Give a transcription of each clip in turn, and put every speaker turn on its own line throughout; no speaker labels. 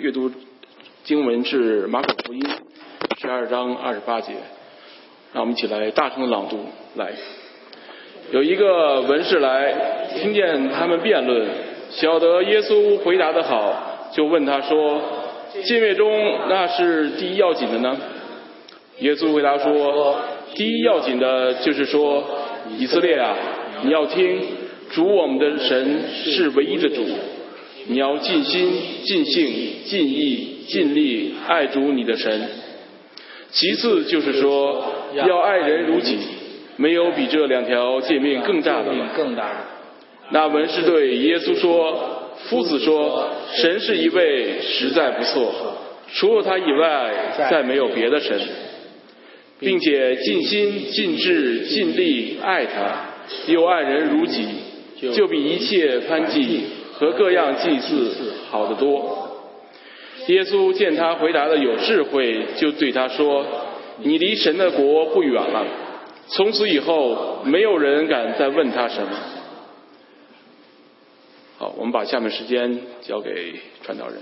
阅读经文是马可福音十二章二十八节，让我们一起来大声朗读。来，有一个文士来，听见他们辩论，晓得耶稣回答的好，就问他说：“敬畏中那是第一要紧的呢？”耶稣回答说：“第一要紧的就是说，以色列啊，你要听，主我们的神是唯一的主。”你要尽心、尽性、尽意、尽力爱主你的神。其次就是说，要爱人如己，没有比这两条诫命更大的。
更大的。
那文士对耶稣说：“夫子说，神是一位，实在不错。除了他以外，再没有别的神，并且尽心、尽志、尽力爱他，又爱人如己，就比一切攀祭。”和各样祭祀好得多。耶稣见他回答的有智慧，就对他说：“你离神的国不远了。”从此以后，没有人敢再问他什么。好，我们把下面时间交给传道人。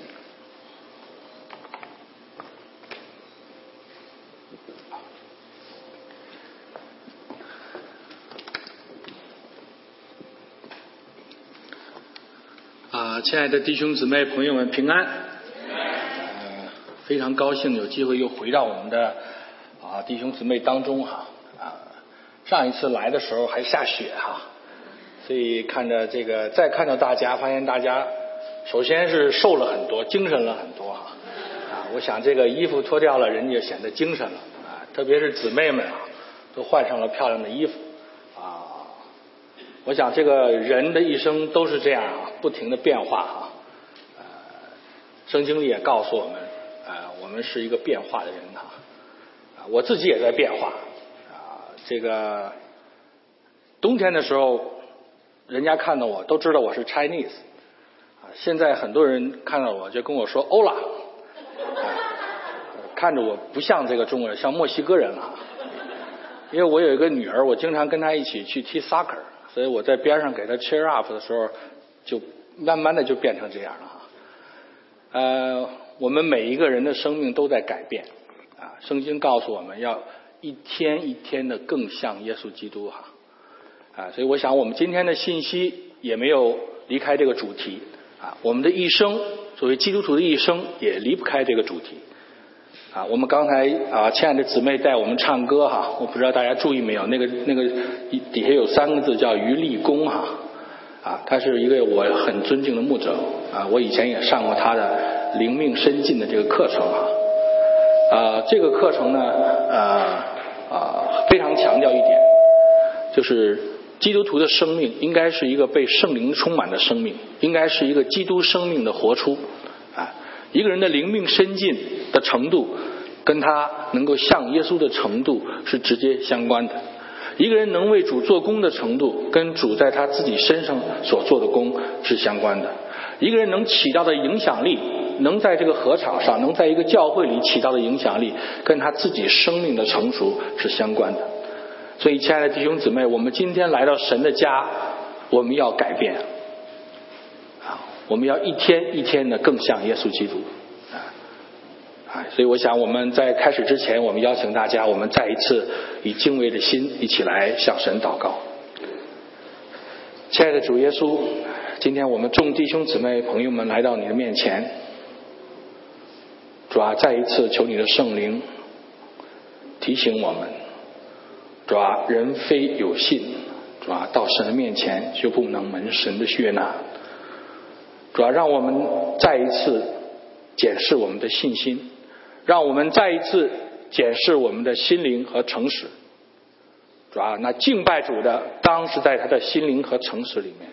啊，亲爱的弟兄姊妹、朋友们，平安！呃，非常高兴有机会又回到我们的啊弟兄姊妹当中哈啊。上一次来的时候还下雪哈，所以看着这个再看到大家，发现大家首先是瘦了很多，精神了很多哈啊。我想这个衣服脱掉了，人就显得精神了啊，特别是姊妹们啊，都换上了漂亮的衣服。我想，这个人的一生都是这样啊，不停的变化哈。呃，圣经里也告诉我们，呃，我们是一个变化的人哈。啊，我自己也在变化啊。这个冬天的时候，人家看到我都知道我是 Chinese 啊。现在很多人看到我就跟我说欧拉，看着我不像这个中国人，像墨西哥人了。因为我有一个女儿，我经常跟她一起去踢 soccer。所以我在边上给他 cheer up 的时候，就慢慢的就变成这样了哈。呃，我们每一个人的生命都在改变啊。圣经告诉我们要一天一天的更像耶稣基督哈啊。所以我想我们今天的信息也没有离开这个主题啊。我们的一生作为基督徒的一生也离不开这个主题。啊，我们刚才啊，亲爱的姊妹带我们唱歌哈，我不知道大家注意没有，那个那个底下有三个字叫于立功哈，啊，他是一个我很尊敬的牧者啊，我以前也上过他的灵命深进的这个课程哈，啊，这个课程呢，啊啊，非常强调一点，就是基督徒的生命应该是一个被圣灵充满的生命，应该是一个基督生命的活出。一个人的灵命深进的程度，跟他能够像耶稣的程度是直接相关的。一个人能为主做工的程度，跟主在他自己身上所做的工是相关的。一个人能起到的影响力，能在这个合场上，能在一个教会里起到的影响力，跟他自己生命的成熟是相关的。所以，亲爱的弟兄姊妹，我们今天来到神的家，我们要改变。啊我们要一天一天的更像耶稣基督！所以我想我们在开始之前，我们邀请大家，我们再一次以敬畏的心一起来向神祷告。亲爱的主耶稣，今天我们众弟兄姊妹朋友们来到你的面前，主啊，再一次求你的圣灵提醒我们，主啊，人非有信，主啊，到神的面前就不能蒙神的悦纳。主要让我们再一次检视我们的信心，让我们再一次检视我们的心灵和诚实。主啊那敬拜主的，当是在他的心灵和诚实里面。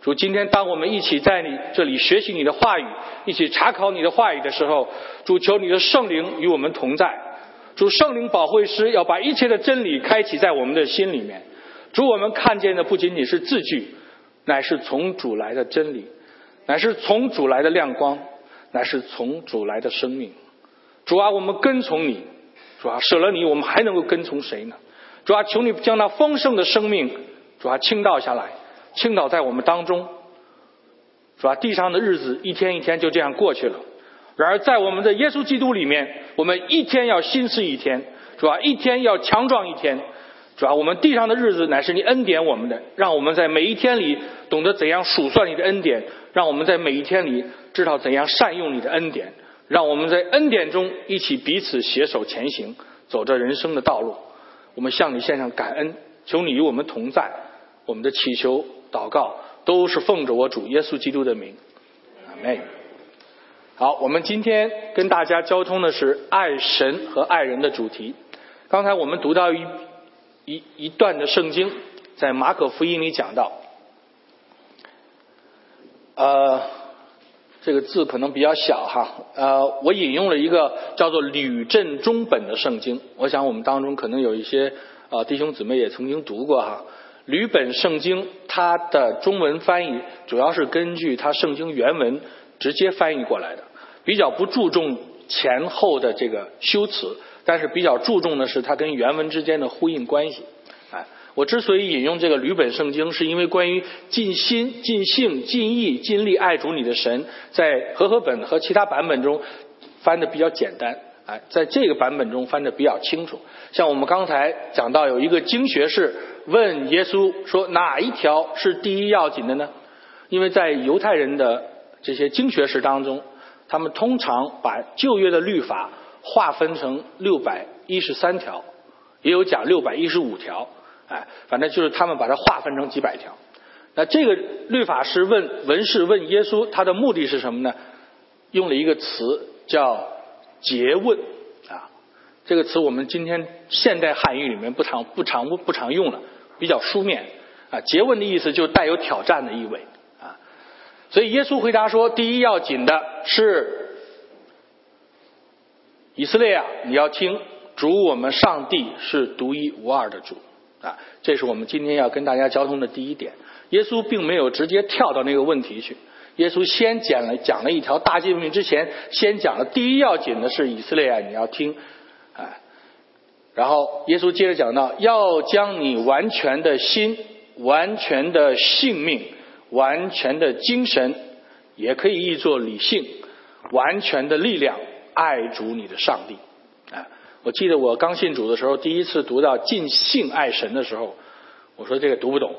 主，今天当我们一起在你这里学习你的话语，一起查考你的话语的时候，主求你的圣灵与我们同在。主圣灵保惠师要把一切的真理开启在我们的心里面。主，我们看见的不仅仅是字句，乃是从主来的真理。乃是从主来的亮光，乃是从主来的生命。主啊，我们跟从你，主啊，舍了你，我们还能够跟从谁呢？主啊，求你将那丰盛的生命，主啊，倾倒下来，倾倒在我们当中。主啊，地上的日子一天一天就这样过去了，然而在我们的耶稣基督里面，我们一天要心思一天，主啊一天要强壮一天。主要我们地上的日子乃是你恩典我们的，让我们在每一天里懂得怎样数算你的恩典，让我们在每一天里知道怎样善用你的恩典，让我们在恩典中一起彼此携手前行，走着人生的道路。我们向你献上感恩，求你与我们同在。我们的祈求、祷告都是奉着我主耶稣基督的名，阿门。好，我们今天跟大家交通的是爱神和爱人的主题。刚才我们读到一。一一段的圣经，在马可福音里讲到，呃，这个字可能比较小哈，呃，我引用了一个叫做吕振中本的圣经，我想我们当中可能有一些啊弟兄姊妹也曾经读过哈。吕本圣经它的中文翻译主要是根据它圣经原文直接翻译过来的，比较不注重前后的这个修辞。但是比较注重的是它跟原文之间的呼应关系。我之所以引用这个吕本圣经，是因为关于尽心、尽性、尽意、尽力爱主你的神，在和合本和其他版本中翻的比较简单。哎，在这个版本中翻的比较清楚。像我们刚才讲到，有一个经学士问耶稣说：“哪一条是第一要紧的呢？”因为在犹太人的这些经学士当中，他们通常把旧约的律法。划分成六百一十三条，也有讲六百一十五条，哎，反正就是他们把它划分成几百条。那这个律法师问文士问耶稣，他的目的是什么呢？用了一个词叫诘问啊，这个词我们今天现代汉语里面不常不常不常用了，比较书面啊。诘问的意思就带有挑战的意味啊，所以耶稣回答说，第一要紧的是。以色列啊，你要听主，我们上帝是独一无二的主啊！这是我们今天要跟大家交通的第一点。耶稣并没有直接跳到那个问题去，耶稣先讲了讲了一条大诫命，之前先讲了第一要紧的是以色列啊，你要听，啊，然后耶稣接着讲到，要将你完全的心、完全的性命、完全的精神，也可以译作理性、完全的力量。爱主你的上帝，我记得我刚信主的时候，第一次读到尽性爱神的时候，我说这个读不懂，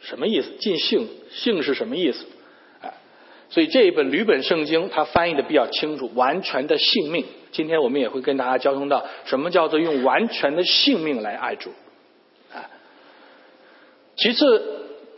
什么意思？尽性性是什么意思？啊！所以这一本吕本圣经，它翻译的比较清楚，完全的性命。今天我们也会跟大家交通到什么叫做用完全的性命来爱主，啊！其次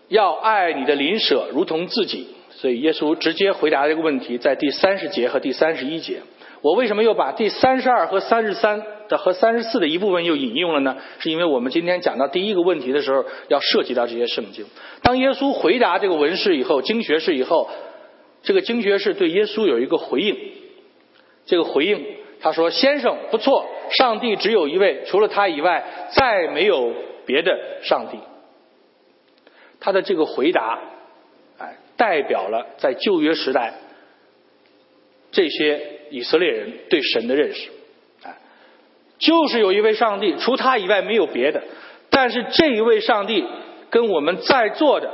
要爱你的邻舍如同自己，所以耶稣直接回答这个问题，在第三十节和第三十一节。我为什么又把第三十二和三十三的和三十四的一部分又引用了呢？是因为我们今天讲到第一个问题的时候，要涉及到这些圣经。当耶稣回答这个文士以后，经学士以后，这个经学士对耶稣有一个回应。这个回应，他说：“先生，不错，上帝只有一位，除了他以外，再没有别的上帝。”他的这个回答，哎，代表了在旧约时代这些。以色列人对神的认识，啊，就是有一位上帝，除他以外没有别的。但是这一位上帝跟我们在座的，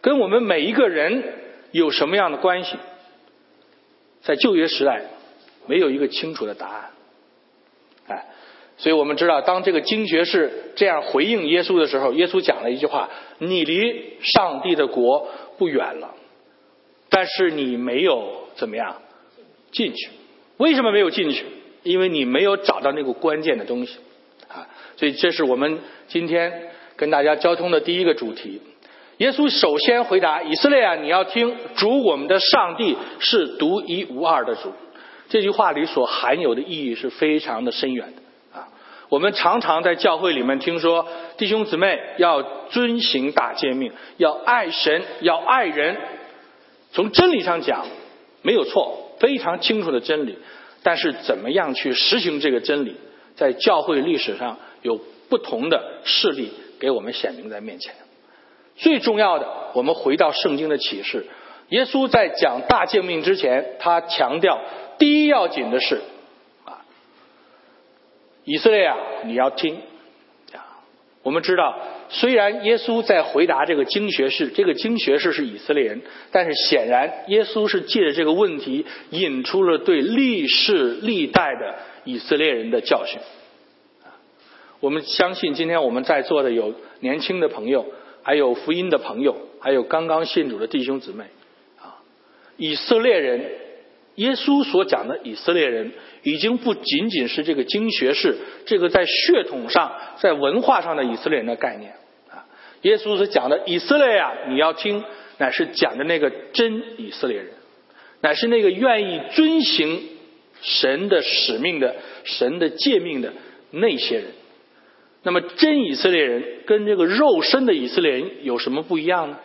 跟我们每一个人有什么样的关系？在旧约时代，没有一个清楚的答案。哎，所以我们知道，当这个经学士这样回应耶稣的时候，耶稣讲了一句话：“你离上帝的国不远了，但是你没有怎么样。”进去，为什么没有进去？因为你没有找到那个关键的东西啊！所以这是我们今天跟大家交通的第一个主题。耶稣首先回答以色列啊，你要听主我们的上帝是独一无二的主。这句话里所含有的意义是非常的深远的啊！我们常常在教会里面听说弟兄姊妹要遵行大诫命，要爱神，要爱人。从真理上讲，没有错。非常清楚的真理，但是怎么样去实行这个真理，在教会历史上有不同的事例给我们显明在面前。最重要的，我们回到圣经的启示，耶稣在讲大诫命之前，他强调第一要紧的是啊，以色列啊，你要听啊。我们知道虽然耶稣在回答这个经学士，这个经学士是以色列人，但是显然耶稣是借着这个问题引出了对历世历代的以色列人的教训。我们相信，今天我们在座的有年轻的朋友，还有福音的朋友，还有刚刚信主的弟兄姊妹，啊，以色列人，耶稣所讲的以色列人，已经不仅仅是这个经学士，这个在血统上、在文化上的以色列人的概念，啊，耶稣所讲的以色列啊，你要听，乃是讲的那个真以色列人，乃是那个愿意遵行神的使命的、神的诫命的那些人。那么，真以色列人跟这个肉身的以色列人有什么不一样呢？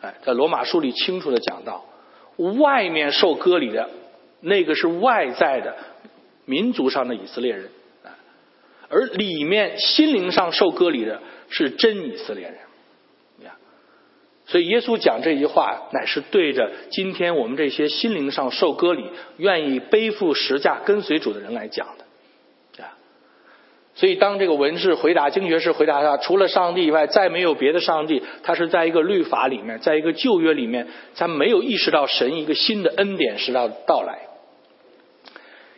哎，在罗马书里清楚的讲到，外面受割礼的那个是外在的民族上的以色列人，而里面心灵上受割礼的是真以色列人。所以耶稣讲这句话，乃是对着今天我们这些心灵上受割礼、愿意背负十架跟随主的人来讲的。所以，当这个文士回答经学士回答他，除了上帝以外，再没有别的上帝。他是在一个律法里面，在一个旧约里面，他没有意识到神一个新的恩典是要到来。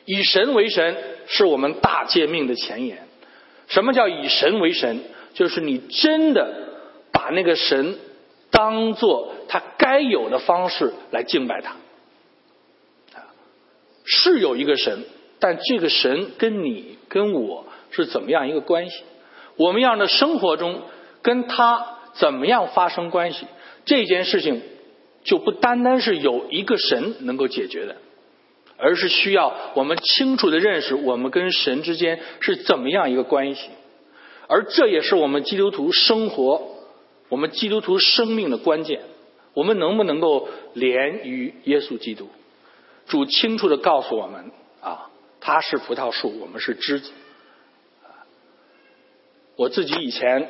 以神为神，是我们大诫命的前言。什么叫以神为神？就是你真的把那个神当做他该有的方式来敬拜他。是有一个神，但这个神跟你跟我。是怎么样一个关系？我们样的生活中跟他怎么样发生关系？这件事情就不单单是有一个神能够解决的，而是需要我们清楚的认识我们跟神之间是怎么样一个关系。而这也是我们基督徒生活、我们基督徒生命的关键。我们能不能够连于耶稣基督？主清楚的告诉我们啊，他是葡萄树，我们是枝子。我自己以前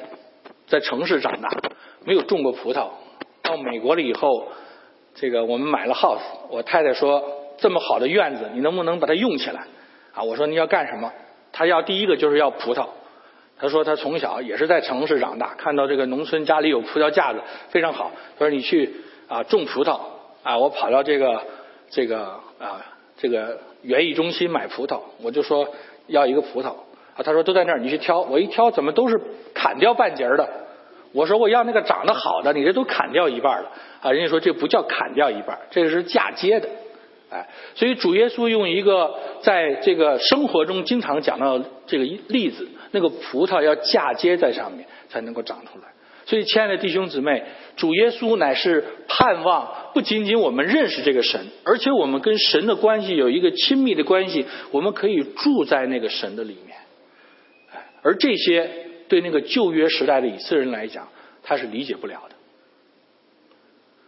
在城市长大，没有种过葡萄。到美国了以后，这个我们买了 house。我太太说：“这么好的院子，你能不能把它用起来？”啊，我说：“你要干什么？”他要第一个就是要葡萄。他说他从小也是在城市长大，看到这个农村家里有葡萄架子，非常好。他说：“你去啊种葡萄啊！”我跑到这个这个啊这个园艺中心买葡萄，我就说要一个葡萄。他说都在那儿，你去挑。我一挑，怎么都是砍掉半截的？我说我要那个长得好的，你这都砍掉一半了。啊，人家说这不叫砍掉一半，这个是嫁接的。哎，所以主耶稣用一个在这个生活中经常讲到这个例子，那个葡萄要嫁接在上面才能够长出来。所以，亲爱的弟兄姊妹，主耶稣乃是盼望不仅仅我们认识这个神，而且我们跟神的关系有一个亲密的关系，我们可以住在那个神的里面。而这些对那个旧约时代的以色列人来讲，他是理解不了的。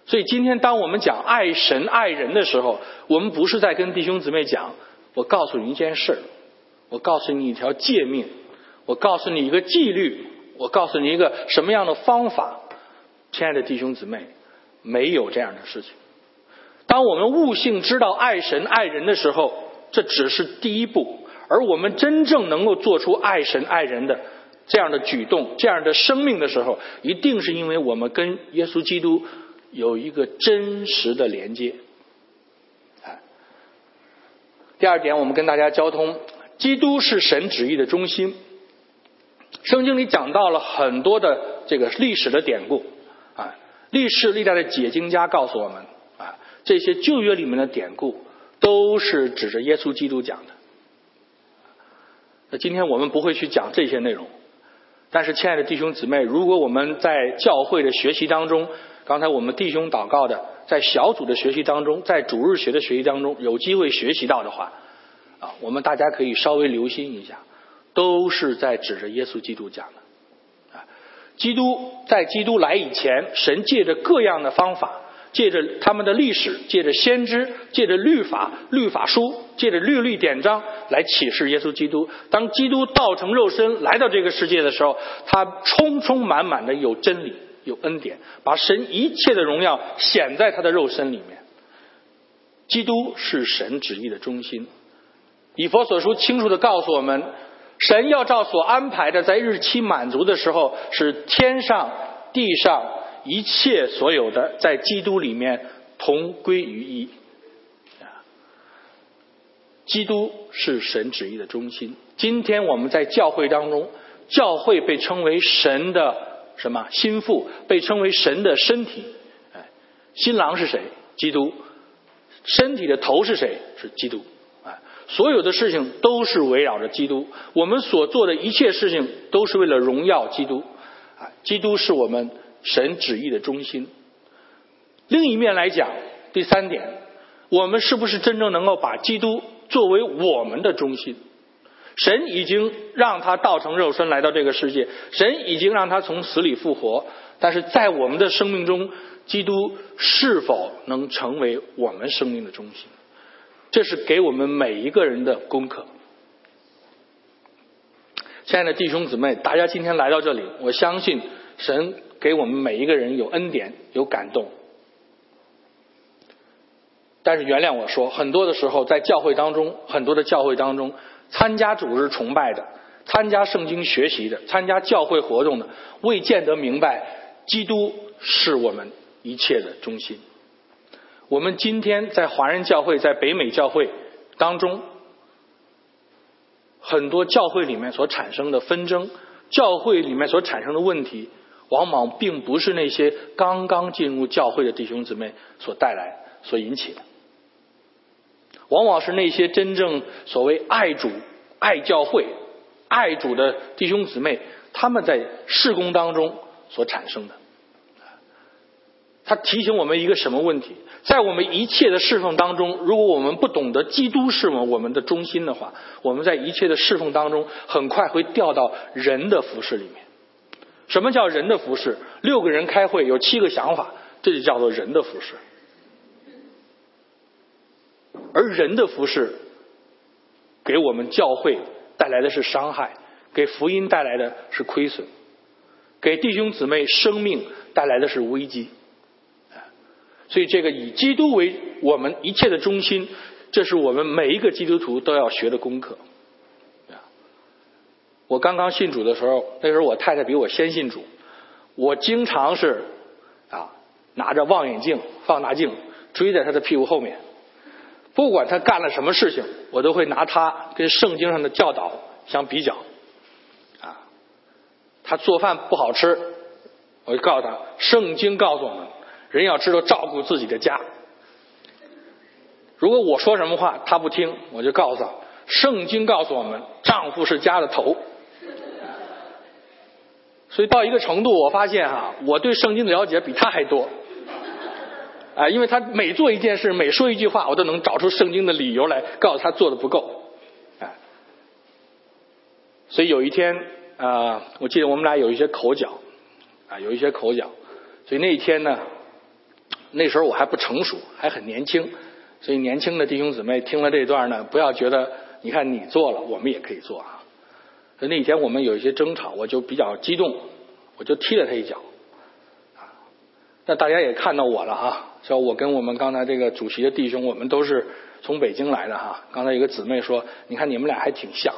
所以今天当我们讲爱神爱人的时候，我们不是在跟弟兄姊妹讲，我告诉你一件事我告诉你一条诫命，我告诉你一个纪律，我告诉你一个什么样的方法。亲爱的弟兄姊妹，没有这样的事情。当我们悟性知道爱神爱人的时候，这只是第一步。而我们真正能够做出爱神爱人的这样的举动、这样的生命的时候，一定是因为我们跟耶稣基督有一个真实的连接。第二点，我们跟大家交通：基督是神旨意的中心。圣经里讲到了很多的这个历史的典故啊，历史历代的解经家告诉我们啊，这些旧约里面的典故都是指着耶稣基督讲的。那今天我们不会去讲这些内容，但是亲爱的弟兄姊妹，如果我们在教会的学习当中，刚才我们弟兄祷告的，在小组的学习当中，在主日学的学习当中，有机会学习到的话，啊，我们大家可以稍微留心一下，都是在指着耶稣基督讲的，啊，基督在基督来以前，神借着各样的方法。借着他们的历史，借着先知，借着律法、律法书，借着律律典章来启示耶稣基督。当基督道成肉身来到这个世界的时候，他充充满满的有真理、有恩典，把神一切的荣耀显在他的肉身里面。基督是神旨意的中心。以佛所书清楚的告诉我们，神要照所安排的，在日期满足的时候，是天上地上一切所有的，在基督里面同归于一。基督是神旨意的中心。今天我们在教会当中，教会被称为神的什么心腹，被称为神的身体。哎，新郎是谁？基督。身体的头是谁？是基督。哎，所有的事情都是围绕着基督。我们所做的一切事情都是为了荣耀基督。啊，基督是我们神旨意的中心。另一面来讲，第三点，我们是不是真正能够把基督？作为我们的中心，神已经让他道成肉身来到这个世界，神已经让他从死里复活。但是在我们的生命中，基督是否能成为我们生命的中心？这是给我们每一个人的功课。亲爱的弟兄姊妹，大家今天来到这里，我相信神给我们每一个人有恩典，有感动。但是原谅我说，很多的时候在教会当中，很多的教会当中，参加组织崇拜的、参加圣经学习的、参加教会活动的，未见得明白基督是我们一切的中心。我们今天在华人教会、在北美教会当中，很多教会里面所产生的纷争，教会里面所产生的问题，往往并不是那些刚刚进入教会的弟兄姊妹所带来、所引起的。往往是那些真正所谓爱主、爱教会、爱主的弟兄姊妹，他们在事工当中所产生的。他提醒我们一个什么问题？在我们一切的侍奉当中，如果我们不懂得基督是我们的中心的话，我们在一切的侍奉当中，很快会掉到人的服饰里面。什么叫人的服饰？六个人开会有七个想法，这就叫做人的服饰。而人的服饰，给我们教会带来的是伤害，给福音带来的是亏损，给弟兄姊妹生命带来的是危机。所以，这个以基督为我们一切的中心，这是我们每一个基督徒都要学的功课。我刚刚信主的时候，那时候我太太比我先信主，我经常是啊拿着望远镜、放大镜追在她的屁股后面。不管她干了什么事情，我都会拿她跟圣经上的教导相比较。啊，他做饭不好吃，我就告诉他，圣经告诉我们，人要知道照顾自己的家。如果我说什么话他不听，我就告诉他，圣经告诉我们，丈夫是家的头。所以到一个程度，我发现哈，我对圣经的了解比他还多。啊，因为他每做一件事，每说一句话，我都能找出圣经的理由来告诉他做的不够。啊，所以有一天啊，我记得我们俩有一些口角，啊，有一些口角。所以那一天呢，那时候我还不成熟，还很年轻。所以年轻的弟兄姊妹听了这段呢，不要觉得你看你做了，我们也可以做啊。所以那天我们有一些争吵，我就比较激动，我就踢了他一脚。那大家也看到我了啊。说我跟我们刚才这个主席的弟兄，我们都是从北京来的哈。刚才一个姊妹说，你看你们俩还挺像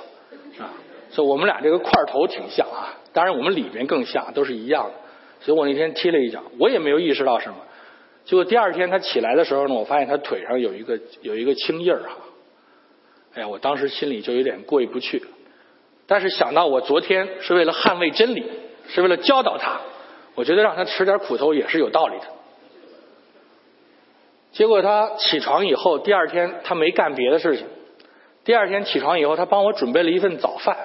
啊，说我们俩这个块头挺像啊。当然我们里面更像，都是一样的。所以我那天踢了一脚，我也没有意识到什么。结果第二天他起来的时候呢，我发现他腿上有一个有一个青印儿哈。哎呀，我当时心里就有点过意不去。但是想到我昨天是为了捍卫真理，是为了教导他，我觉得让他吃点苦头也是有道理的。结果他起床以后，第二天他没干别的事情。第二天起床以后，他帮我准备了一份早饭。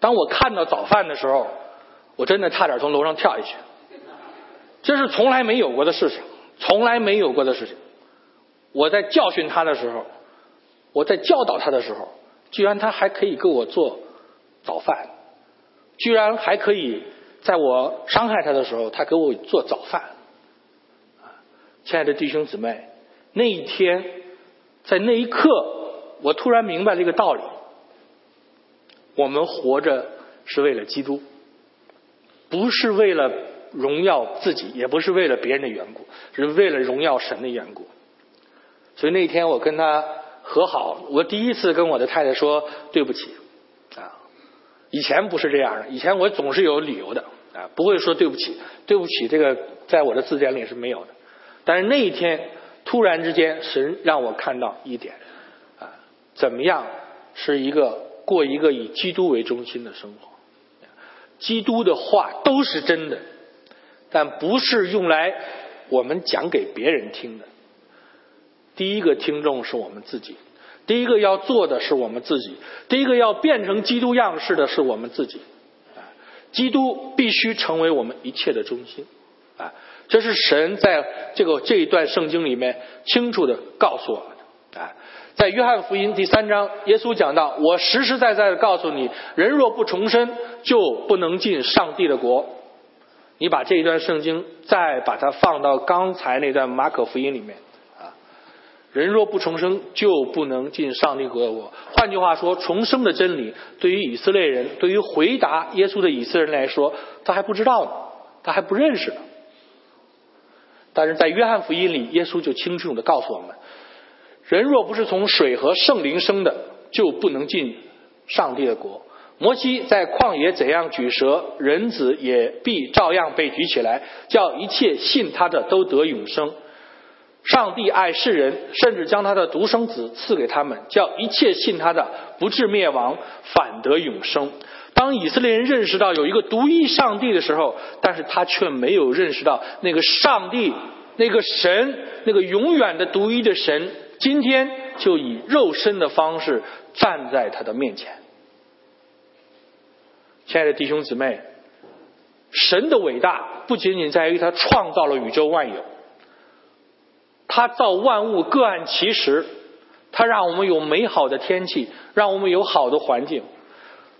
当我看到早饭的时候，我真的差点从楼上跳下去。这是从来没有过的事情，从来没有过的事情。我在教训他的时候，我在教导他的时候，居然他还可以给我做早饭，居然还可以在我伤害他的时候，他给我做早饭。亲爱的弟兄姊妹，那一天，在那一刻，我突然明白了一个道理：我们活着是为了基督，不是为了荣耀自己，也不是为了别人的缘故，是为了荣耀神的缘故。所以那天我跟他和好。我第一次跟我的太太说对不起啊，以前不是这样的，以前我总是有理由的啊，不会说对不起，对不起这个在我的字典里是没有的。但是那一天突然之间，神让我看到一点啊，怎么样是一个过一个以基督为中心的生活。基督的话都是真的，但不是用来我们讲给别人听的。第一个听众是我们自己，第一个要做的是我们自己，第一个要变成基督样式的是我们自己。啊基督必须成为我们一切的中心。啊，这是神在这个这一段圣经里面清楚的告诉我们的。啊。在约翰福音第三章，耶稣讲到：“我实实在在的告诉你，人若不重生，就不能进上帝的国。”你把这一段圣经再把它放到刚才那段马可福音里面，人若不重生，就不能进上帝国的国。换句话说，重生的真理对于以色列人，对于回答耶稣的以色列人来说，他还不知道呢，他还不认识呢。但是在约翰福音里，耶稣就清楚的告诉我们。人若不是从水和圣灵生的，就不能进上帝的国。摩西在旷野怎样举蛇，人子也必照样被举起来，叫一切信他的都得永生。上帝爱世人，甚至将他的独生子赐给他们，叫一切信他的不至灭亡，反得永生。当以色列人认识到有一个独一上帝的时候，但是他却没有认识到那个上帝、那个神、那个永远的独一的神。今天就以肉身的方式站在他的面前，亲爱的弟兄姊妹，神的伟大不仅仅在于他创造了宇宙万有，他造万物各按其时，他让我们有美好的天气，让我们有好的环境，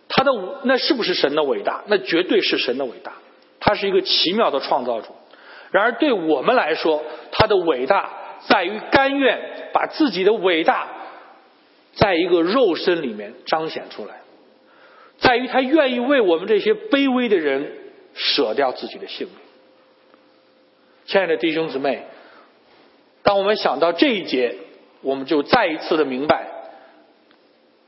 他的那是不是神的伟大？那绝对是神的伟大，他是一个奇妙的创造主。然而对我们来说，他的伟大。在于甘愿把自己的伟大，在一个肉身里面彰显出来，在于他愿意为我们这些卑微的人舍掉自己的性命。亲爱的弟兄姊妹，当我们想到这一节，我们就再一次的明白，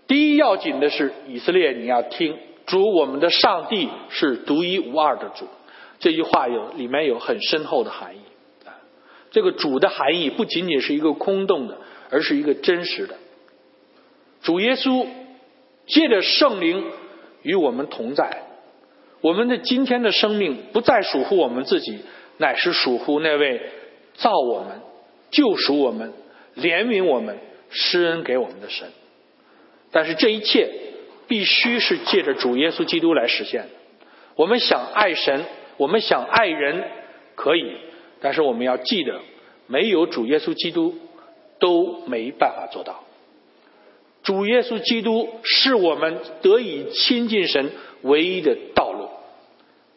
第一要紧的是以色列，你要听主我们的上帝是独一无二的主。这句话有里面有很深厚的含义。这个主的含义不仅仅是一个空洞的，而是一个真实的。主耶稣借着圣灵与我们同在，我们的今天的生命不再属乎我们自己，乃是属乎那位造我们、救赎我们、怜悯我们、施恩给我们的神。但是这一切必须是借着主耶稣基督来实现的。我们想爱神，我们想爱人，可以。但是我们要记得，没有主耶稣基督都没办法做到。主耶稣基督是我们得以亲近神唯一的道路。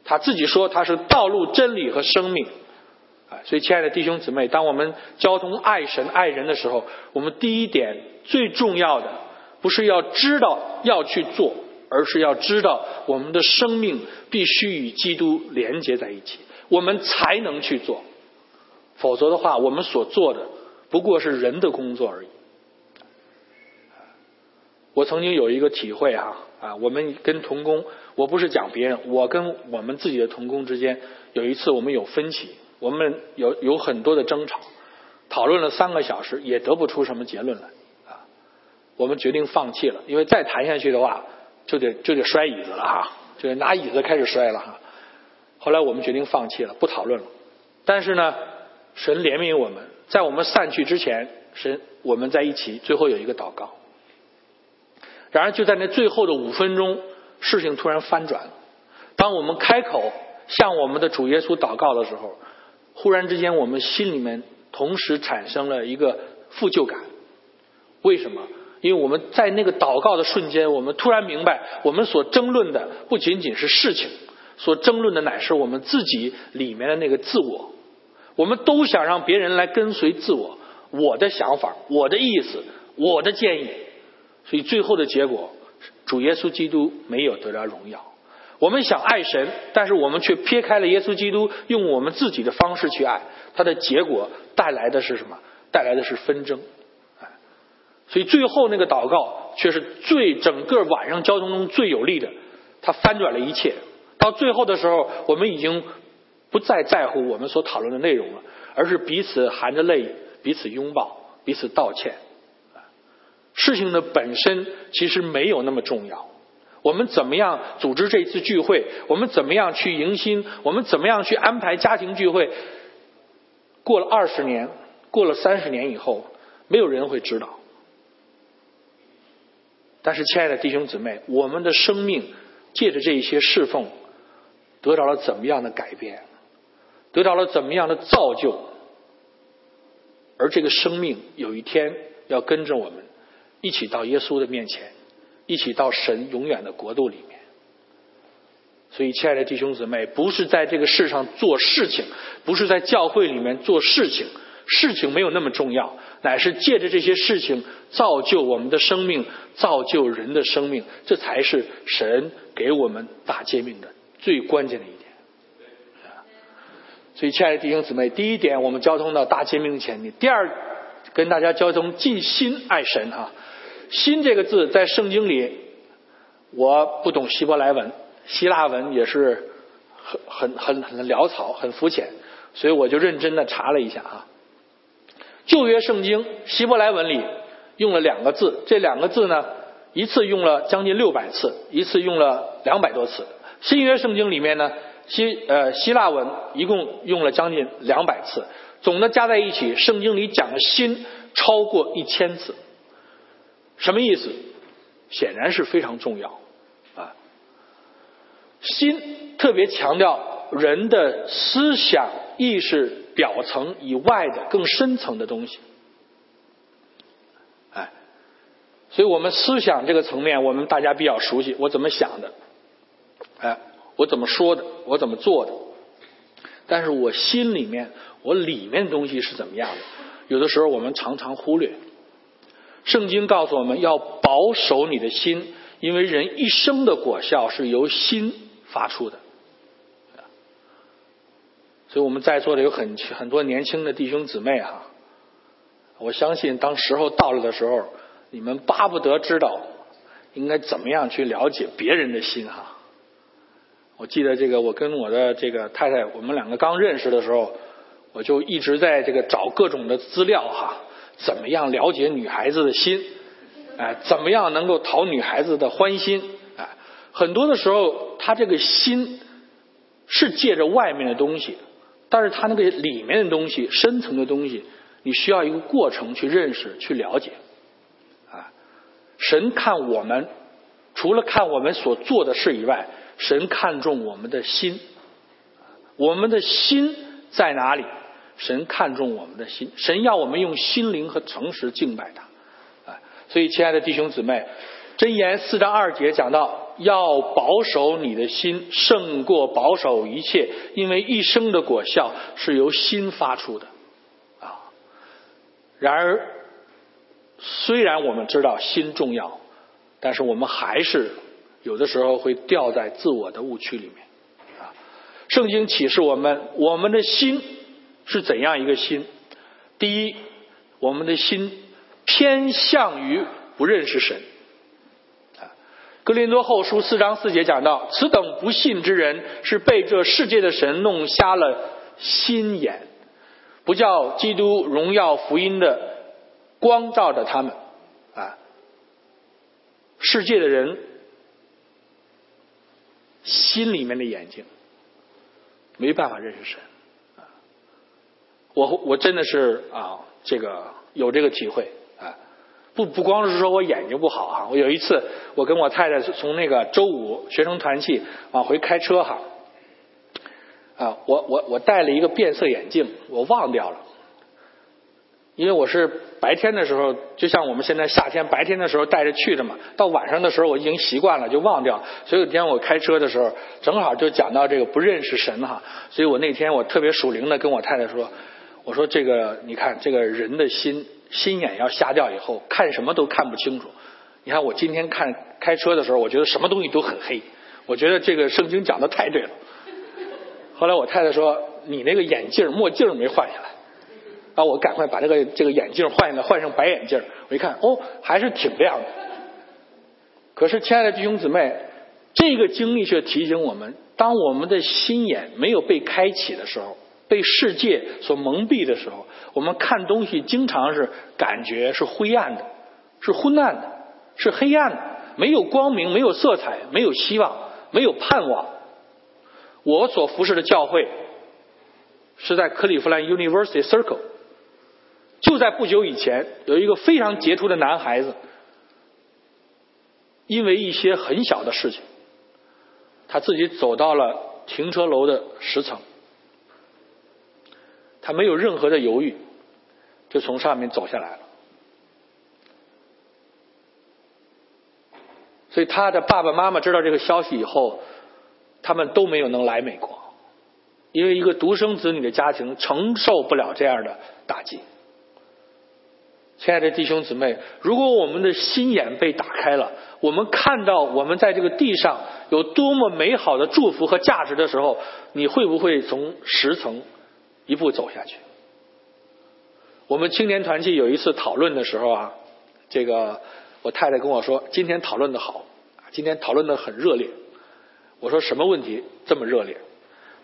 他自己说他是道路、真理和生命。所以亲爱的弟兄姊妹，当我们交通爱神爱人的时候，我们第一点最重要的不是要知道要去做，而是要知道我们的生命必须与基督连接在一起，我们才能去做。否则的话，我们所做的不过是人的工作而已。我曾经有一个体会哈啊，我们跟童工，我不是讲别人，我跟我们自己的童工之间有一次我们有分歧，我们有有很多的争吵，讨论了三个小时，也得不出什么结论来啊。我们决定放弃了，因为再谈下去的话，就得就得摔椅子了哈，就得拿椅子开始摔了哈。后来我们决定放弃了，不讨论了。但是呢。神怜悯我们，在我们散去之前，神我们在一起，最后有一个祷告。然而就在那最后的五分钟，事情突然翻转了。当我们开口向我们的主耶稣祷告的时候，忽然之间我们心里面同时产生了一个负疚感。为什么？因为我们在那个祷告的瞬间，我们突然明白，我们所争论的不仅仅是事情，所争论的乃是我们自己里面的那个自我。我们都想让别人来跟随自我，我的想法，我的意思，我的建议，所以最后的结果，主耶稣基督没有得到荣耀。我们想爱神，但是我们却撇开了耶稣基督，用我们自己的方式去爱，它的结果带来的是什么？带来的是纷争。所以最后那个祷告却是最整个晚上交通中最有力的，它翻转了一切。到最后的时候，我们已经不再在乎我们所讨论的内容了，而是彼此含着泪，彼此拥抱，彼此道歉。事情的本身其实没有那么重要。我们怎么样组织这次聚会？我们怎么样去迎新？我们怎么样去安排家庭聚会？过了二十年，过了三十年以后，没有人会知道。但是，亲爱的弟兄姊妹，我们的生命借着这一些侍奉，得到了怎么样的改变？得到了怎么样的造就？而这个生命有一天要跟着我们。一起到耶稣的面前，一起到神永远的国度里面。所以，亲爱的弟兄姊妹，不是在这个世上做事情，不是在教会里面做事情，事情没有那么重要，乃是借着这些事情造就我们的生命，造就人的生命，这才是神给我们大诫命的最关键的一点。所以，亲爱的弟兄姊妹，第一点，我们交通到大诫命前面；第二，跟大家交通尽心爱神啊。心这个字在圣经里，我不懂希伯来文，希腊文也是很很很很潦草，很肤浅，所以我就认真的查了一下啊。旧约圣经希伯来文里用了两个字，这两个字呢，一次用了将近六百次，一次用了两百多次。新约圣经里面呢，希呃希腊文一共用了将近两百次，总的加在一起，圣经里讲的心超过一千次。什么意思？显然是非常重要啊！心特别强调人的思想意识表层以外的更深层的东西。哎，所以我们思想这个层面，我们大家比较熟悉。我怎么想的？哎，我怎么说的？我怎么做的？但是我心里面，我里面的东西是怎么样的？有的时候我们常常忽略。圣经告诉我们要保守你的心，因为人一生的果效是由心发出的。所以我们在座的有很很多年轻的弟兄姊妹哈，我相信当时候到了的时候，你们巴不得知道应该怎么样去了解别人的心哈。我记得这个，我跟我的这个太太，我们两个刚认识的时候，我就一直在这个找各种的资料哈。怎么样了解女孩子的心？哎，怎么样能够讨女孩子的欢心？哎，很多的时候，他这个心是借着外面的东西，但是他那个里面的东西、深层的东西，你需要一个过程去认识、去了解。啊，神看我们，除了看我们所做的事以外，神看重我们的心。我们的心在哪里？神看重我们的心，神要我们用心灵和诚实敬拜他，啊，所以亲爱的弟兄姊妹，箴言四章二节讲到，要保守你的心，胜过保守一切，因为一生的果效是由心发出的，啊，然而，虽然我们知道心重要，但是我们还是有的时候会掉在自我的误区里面，啊，圣经启示我们，我们的心。是怎样一个心？第一，我们的心偏向于不认识神。啊，格林多后书四章四节讲到，此等不信之人是被这世界的神弄瞎了心眼，不叫基督荣耀福音的光照着他们。啊，世界的人心里面的眼睛没办法认识神。我我真的是啊，这个有这个体会啊，不不光是说我眼睛不好哈，我有一次我跟我太太从那个周五学生团去往回开车哈，啊，我我我戴了一个变色眼镜，我忘掉了，因为我是白天的时候，就像我们现在夏天白天的时候戴着去的嘛，到晚上的时候我已经习惯了就忘掉，所以有天我开车的时候正好就讲到这个不认识神哈，所以我那天我特别属灵的跟我太太说。我说这个，你看这个人的心心眼要瞎掉以后，看什么都看不清楚。你看我今天看开车的时候，我觉得什么东西都很黑。我觉得这个圣经讲的太对了。后来我太太说：“你那个眼镜墨镜没换下来。”啊，我赶快把这个这个眼镜换下来，换成白眼镜。我一看，哦，还是挺亮的。可是，亲爱的弟兄姊妹，这个经历却提醒我们：当我们的心眼没有被开启的时候，被世界所蒙蔽的时候，我们看东西经常是感觉是灰暗的，是昏暗的，是黑暗的，没有光明，没有色彩，没有希望，没有盼望。我所服侍的教会是在克利夫兰 University Circle。就在不久以前，有一个非常杰出的男孩子，因为一些很小的事情，他自己走到了停车楼的十层，他没有任何的犹豫，就从上面走下来了。所以他的爸爸妈妈知道这个消息以后，他们都没有能来美国，因为一个独生子女的家庭承受不了这样的打击。亲爱的弟兄姊妹，如果我们的心眼被打开了，我们看到我们在这个地上有多么美好的祝福和价值的时候，你会不会从十层一步走下去？我们青年团契有一次讨论的时候啊，这个我太太跟我说，今天讨论的好，今天讨论的很热烈。我说什么问题这么热烈？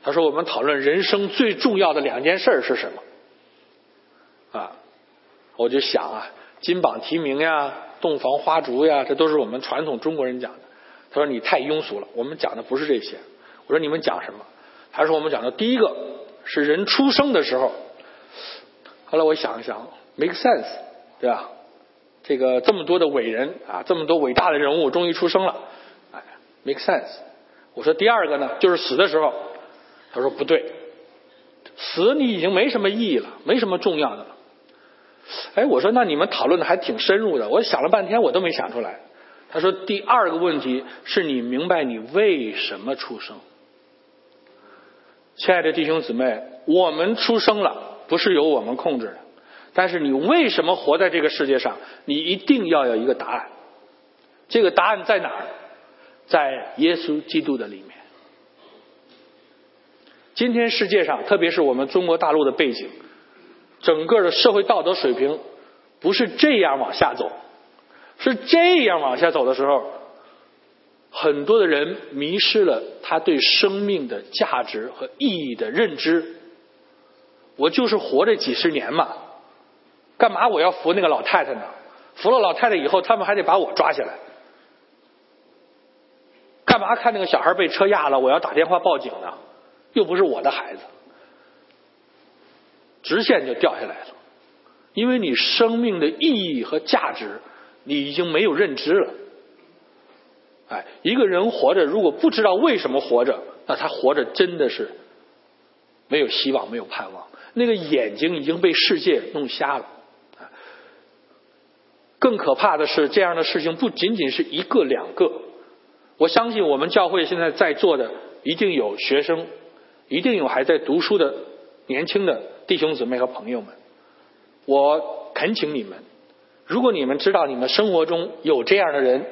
他说我们讨论人生最重要的两件事是什么？啊？我就想啊，金榜题名呀，洞房花烛呀，这都是我们传统中国人讲的。他说你太庸俗了，我们讲的不是这些。我说你们讲什么？他说我们讲的第一个是人出生的时候。后来我想一想，make sense，对吧？这个这么多的伟人啊，这么多伟大的人物终于出生了，哎，make sense。我说第二个呢，就是死的时候。他说不对，死你已经没什么意义了，没什么重要的了。哎，我说那你们讨论的还挺深入的，我想了半天我都没想出来。他说第二个问题是你明白你为什么出生。亲爱的弟兄姊妹，我们出生了不是由我们控制的，但是你为什么活在这个世界上，你一定要有一个答案。这个答案在哪儿？在耶稣基督的里面。今天世界上，特别是我们中国大陆的背景。整个的社会道德水平不是这样往下走，是这样往下走的时候，很多的人迷失了他对生命的价值和意义的认知。我就是活这几十年嘛，干嘛我要扶那个老太太呢？扶了老太太以后，他们还得把我抓起来。干嘛看那个小孩被车压了，我要打电话报警呢？又不是我的孩子。直线就掉下来了，因为你生命的意义和价值，你已经没有认知了。哎，一个人活着，如果不知道为什么活着，那他活着真的是没有希望，没有盼望。那个眼睛已经被世界弄瞎了。更可怕的是，这样的事情不仅仅是一个两个。我相信我们教会现在在座的，一定有学生，一定有还在读书的年轻的。弟兄姊妹和朋友们，我恳请你们，如果你们知道你们生活中有这样的人，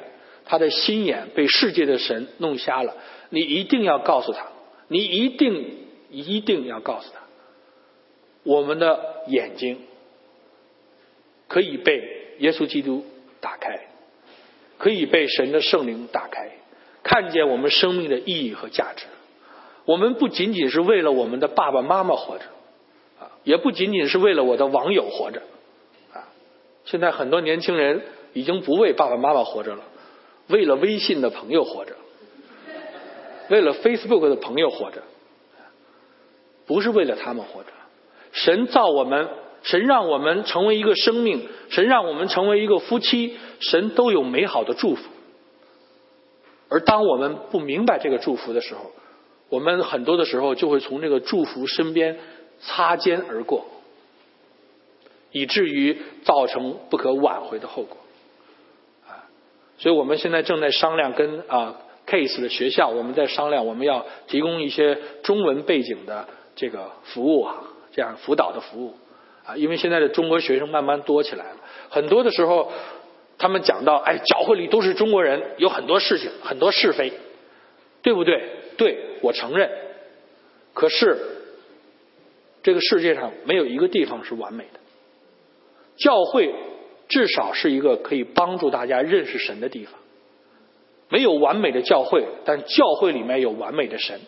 他的心眼被世界的神弄瞎了，你一定要告诉他，你一定一定要告诉他，我们的眼睛可以被耶稣基督打开，可以被神的圣灵打开，看见我们生命的意义和价值。我们不仅仅是为了我们的爸爸妈妈活着。啊也不仅仅是为了我的网友活着，啊，现在很多年轻人已经不为爸爸妈妈活着了，为了微信的朋友活着，为了 Facebook 的朋友活着，不是为了他们活着。神造我们，神让我们成为一个生命，神让我们成为一个夫妻，神都有美好的祝福。而当我们不明白这个祝福的时候，我们很多的时候就会从这个祝福身边。擦肩而过，以至于造成不可挽回的后果。所以我们现在正在商量跟啊 case 的学校，我们在商量，我们要提供一些中文背景的这个服务啊，这样辅导的服务啊，因为现在的中国学生慢慢多起来了，很多的时候他们讲到，哎，教会里都是中国人，有很多事情，很多是非，对不对？对，我承认。可是。这个世界上没有一个地方是完美的。教会至少是一个可以帮助大家认识神的地方。没有完美的教会，但教会里面有完美的神。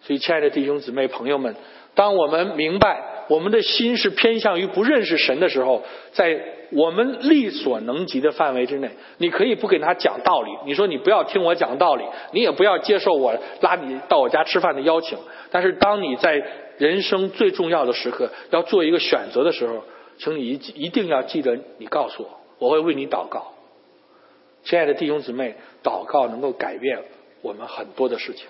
所以，亲爱的弟兄姊妹、朋友们，当我们明白我们的心是偏向于不认识神的时候，在我们力所能及的范围之内，你可以不给他讲道理。你说你不要听我讲道理，你也不要接受我拉你到我家吃饭的邀请。但是，当你在人生最重要的时刻要做一个选择的时候，请你一一定要记得，你告诉我，我会为你祷告。亲爱的弟兄姊妹，祷告能够改变我们很多的事情。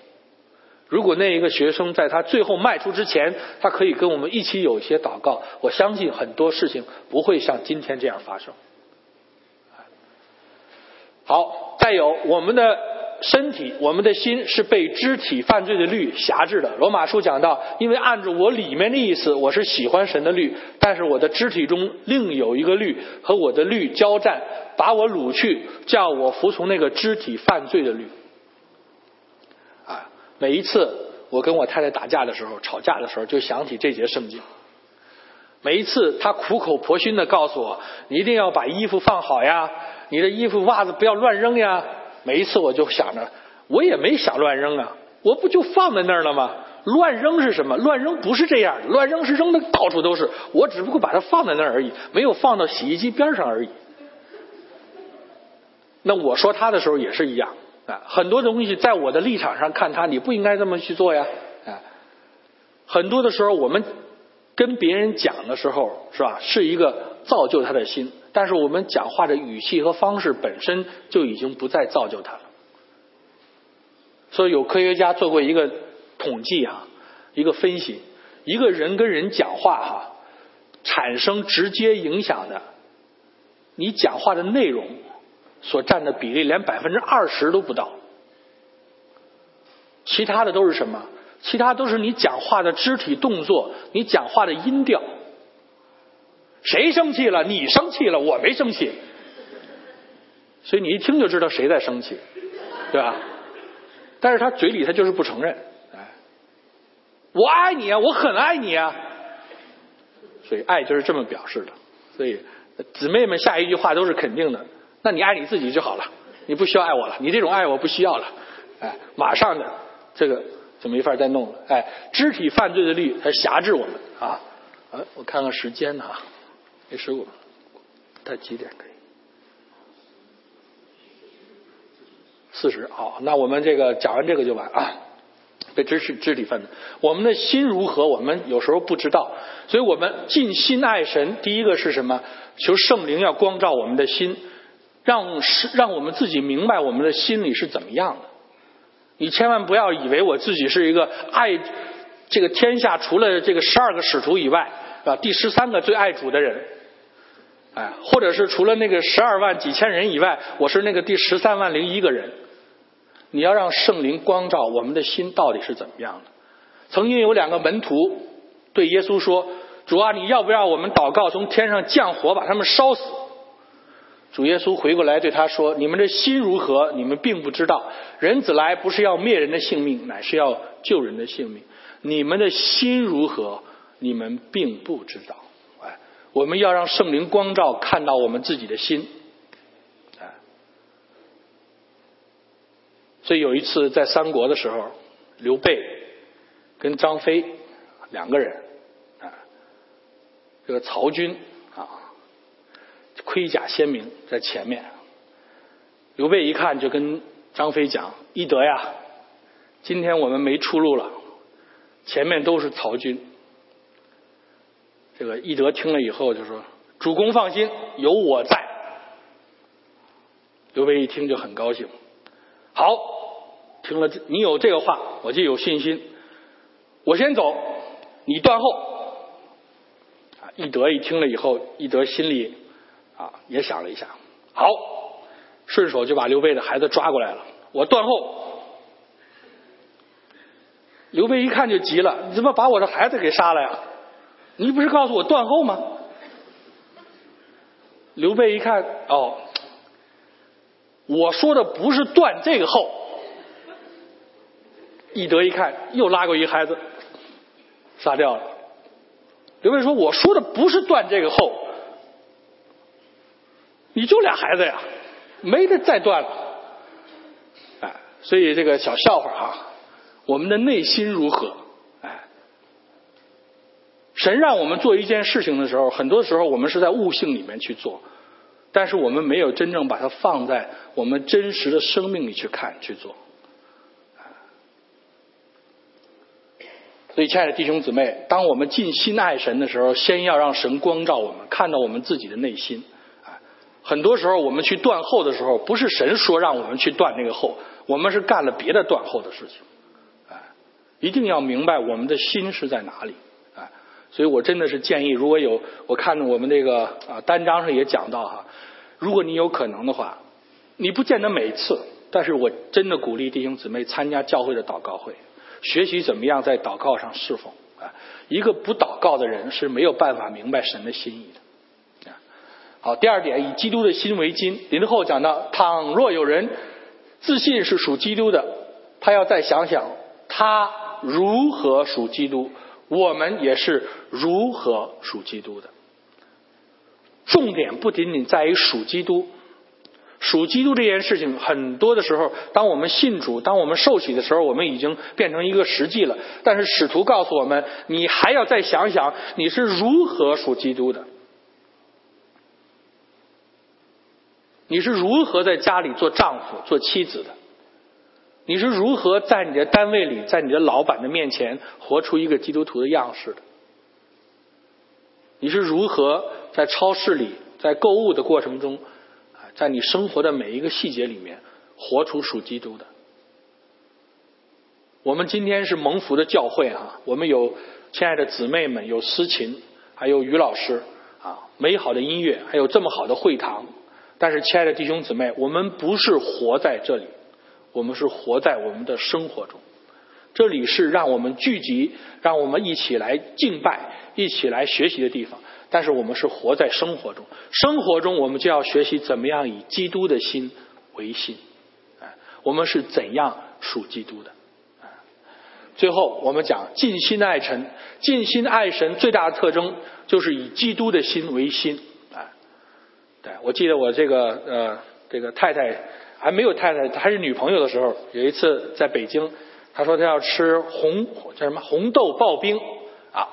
如果那一个学生在他最后迈出之前，他可以跟我们一起有一些祷告，我相信很多事情不会像今天这样发生。好，再有我们的身体，我们的心是被肢体犯罪的律辖制的。罗马书讲到，因为按照我里面的意思，我是喜欢神的律，但是我的肢体中另有一个律和我的律交战。把我掳去，叫我服从那个肢体犯罪的律。啊，每一次我跟我太太打架的时候、吵架的时候，就想起这节圣经。每一次她苦口婆心的告诉我：“你一定要把衣服放好呀，你的衣服袜子不要乱扔呀。”每一次我就想着，我也没想乱扔啊，我不就放在那儿了吗？乱扔是什么？乱扔不是这样，乱扔是扔的到处都是。我只不过把它放在那儿而已，没有放到洗衣机边上而已。那我说他的时候也是一样啊，很多东西在我的立场上看他，你不应该这么去做呀啊。很多的时候我们跟别人讲的时候是吧，是一个造就他的心，但是我们讲话的语气和方式本身就已经不再造就他了。所以有科学家做过一个统计啊，一个分析，一个人跟人讲话哈，产生直接影响的，你讲话的内容。所占的比例连百分之二十都不到，其他的都是什么？其他都是你讲话的肢体动作，你讲话的音调。谁生气了？你生气了，我没生气。所以你一听就知道谁在生气，对吧？但是他嘴里他就是不承认。哎，我爱你啊，我很爱你啊。所以爱就是这么表示的。所以姊妹们下一句话都是肯定的。那你爱你自己就好了，你不需要爱我了。你这种爱我不需要了，哎，马上的这个就没法再弄了。哎，肢体犯罪的律它辖制我们啊。哎，我看看时间呢啊，没十五，它几点可以？四十。好，那我们这个讲完这个就完啊。被肢体肢体犯罪，我们的心如何？我们有时候不知道，所以我们尽心爱神。第一个是什么？求圣灵要光照我们的心。让是让我们自己明白我们的心里是怎么样的。你千万不要以为我自己是一个爱这个天下除了这个十二个使徒以外啊第十三个最爱主的人，哎，或者是除了那个十二万几千人以外，我是那个第十三万零一个人。你要让圣灵光照我们的心到底是怎么样的。曾经有两个门徒对耶稣说：“主啊，你要不要我们祷告从天上降火把他们烧死？”主耶稣回过来对他说：“你们的心如何？你们并不知道。人子来不是要灭人的性命，乃是要救人的性命。你们的心如何？你们并不知道。我们要让圣灵光照，看到我们自己的心。哎，所以有一次在三国的时候，刘备跟张飞两个人，啊，这个曹军啊。”盔甲鲜明，在前面。刘备一看，就跟张飞讲：“翼德呀，今天我们没出路了，前面都是曹军。”这个翼德听了以后就说：“主公放心，有我在。”刘备一听就很高兴。好，听了这你有这个话，我就有信心。我先走，你断后。啊，翼德一听了以后，翼德心里。啊，也想了一下，好，顺手就把刘备的孩子抓过来了。我断后。刘备一看就急了，你怎么把我的孩子给杀了呀？你不是告诉我断后吗？刘备一看，哦，我说的不是断这个后。翼德一看，又拉过一个孩子，杀掉了。刘备说：“我说的不是断这个后，你就俩孩子呀，没得再断了。”哎，所以这个小笑话啊，我们的内心如何？神让我们做一件事情的时候，很多时候我们是在悟性里面去做，但是我们没有真正把它放在我们真实的生命里去看去做。所以，亲爱的弟兄姊妹，当我们尽心爱神的时候，先要让神光照我们，看到我们自己的内心。很多时候我们去断后的时候，不是神说让我们去断那个后，我们是干了别的断后的事情。啊，一定要明白我们的心是在哪里。所以我真的是建议，如果有我看我们这个啊单章上也讲到哈，如果你有可能的话，你不见得每次，但是我真的鼓励弟兄姊妹参加教会的祷告会。学习怎么样在祷告上侍奉啊？一个不祷告的人是没有办法明白神的心意的。好，第二点，以基督的心为金。林后讲到，倘若有人自信是属基督的，他要再想想他如何属基督，我们也是如何属基督的。重点不仅仅在于属基督。属基督这件事情，很多的时候，当我们信主、当我们受洗的时候，我们已经变成一个实际了。但是使徒告诉我们，你还要再想想，你是如何属基督的？你是如何在家里做丈夫、做妻子的？你是如何在你的单位里、在你的老板的面前活出一个基督徒的样式的？你是如何在超市里、在购物的过程中？在你生活的每一个细节里面，活出属基督的。我们今天是蒙福的教会啊，我们有亲爱的姊妹们，有思琴，还有于老师啊，美好的音乐，还有这么好的会堂。但是，亲爱的弟兄姊妹，我们不是活在这里，我们是活在我们的生活中。这里是让我们聚集，让我们一起来敬拜，一起来学习的地方。但是我们是活在生活中，生活中我们就要学习怎么样以基督的心为心，哎，我们是怎样属基督的？最后我们讲尽心爱神，尽心爱神最大的特征就是以基督的心为心，哎，对我记得我这个呃这个太太还没有太太还是女朋友的时候，有一次在北京，她说她要吃红叫什么红豆刨冰啊。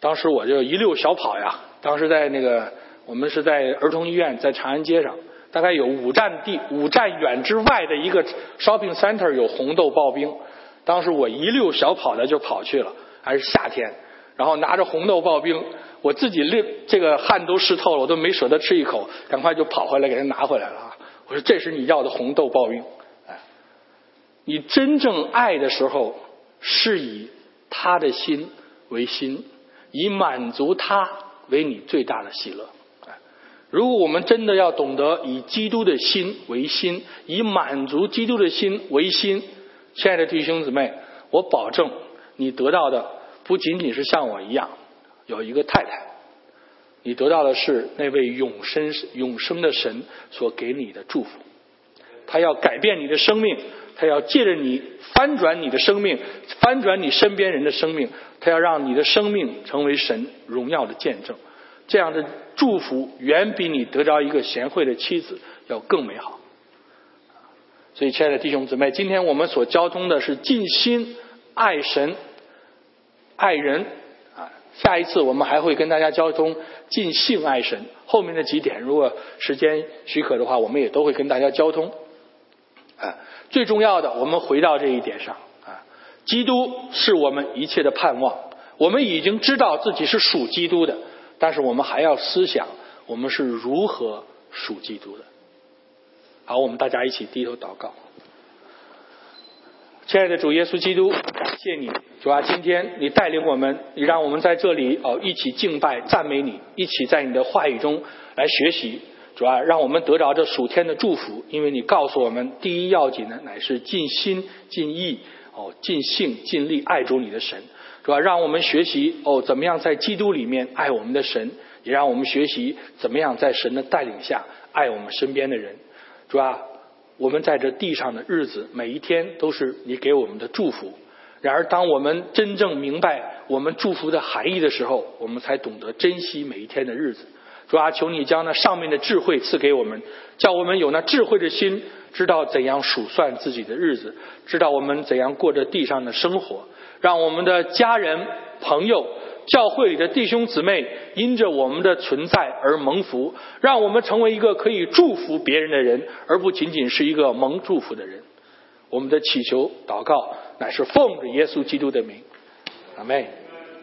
当时我就一溜小跑呀！当时在那个我们是在儿童医院，在长安街上，大概有五站地五站远之外的一个 shopping center 有红豆刨冰。当时我一溜小跑的就跑去了，还是夏天，然后拿着红豆刨冰，我自己累这个汗都湿透了，我都没舍得吃一口，赶快就跑回来给他拿回来了！我说这是你要的红豆刨冰，哎，你真正爱的时候是以他的心为心。以满足他为你最大的喜乐。如果我们真的要懂得以基督的心为心，以满足基督的心为心，亲爱的弟兄姊妹，我保证你得到的不仅仅是像我一样有一个太太，你得到的是那位永生永生的神所给你的祝福。他要改变你的生命，他要借着你翻转你的生命，翻转你身边人的生命。他要让你的生命成为神荣耀的见证，这样的祝福远比你得着一个贤惠的妻子要更美好。所以，亲爱的弟兄姊妹，今天我们所交通的是尽心爱神、爱人。下一次我们还会跟大家交通尽性爱神。后面的几点，如果时间许可的话，我们也都会跟大家交通。啊，最重要的，我们回到这一点上啊。基督是我们一切的盼望。我们已经知道自己是属基督的，但是我们还要思想我们是如何属基督的。好，我们大家一起低头祷告。亲爱的主耶稣基督，感谢你，主啊，今天你带领我们，你让我们在这里哦一起敬拜赞美你，一起在你的话语中来学习，主啊，让我们得着这属天的祝福，因为你告诉我们，第一要紧的乃是尽心尽意。哦，尽性尽力爱主你的神，是吧？让我们学习哦，怎么样在基督里面爱我们的神，也让我们学习怎么样在神的带领下爱我们身边的人，主啊？我们在这地上的日子，每一天都是你给我们的祝福，然而，当我们真正明白我们祝福的含义的时候，我们才懂得珍惜每一天的日子。主啊，求你将那上面的智慧赐给我们，叫我们有那智慧的心，知道怎样数算自己的日子，知道我们怎样过着地上的生活，让我们的家人、朋友、教会里的弟兄姊妹因着我们的存在而蒙福，让我们成为一个可以祝福别人的人，而不仅仅是一个蒙祝福的人。我们的祈求祷告乃是奉着耶稣基督的名，阿妹。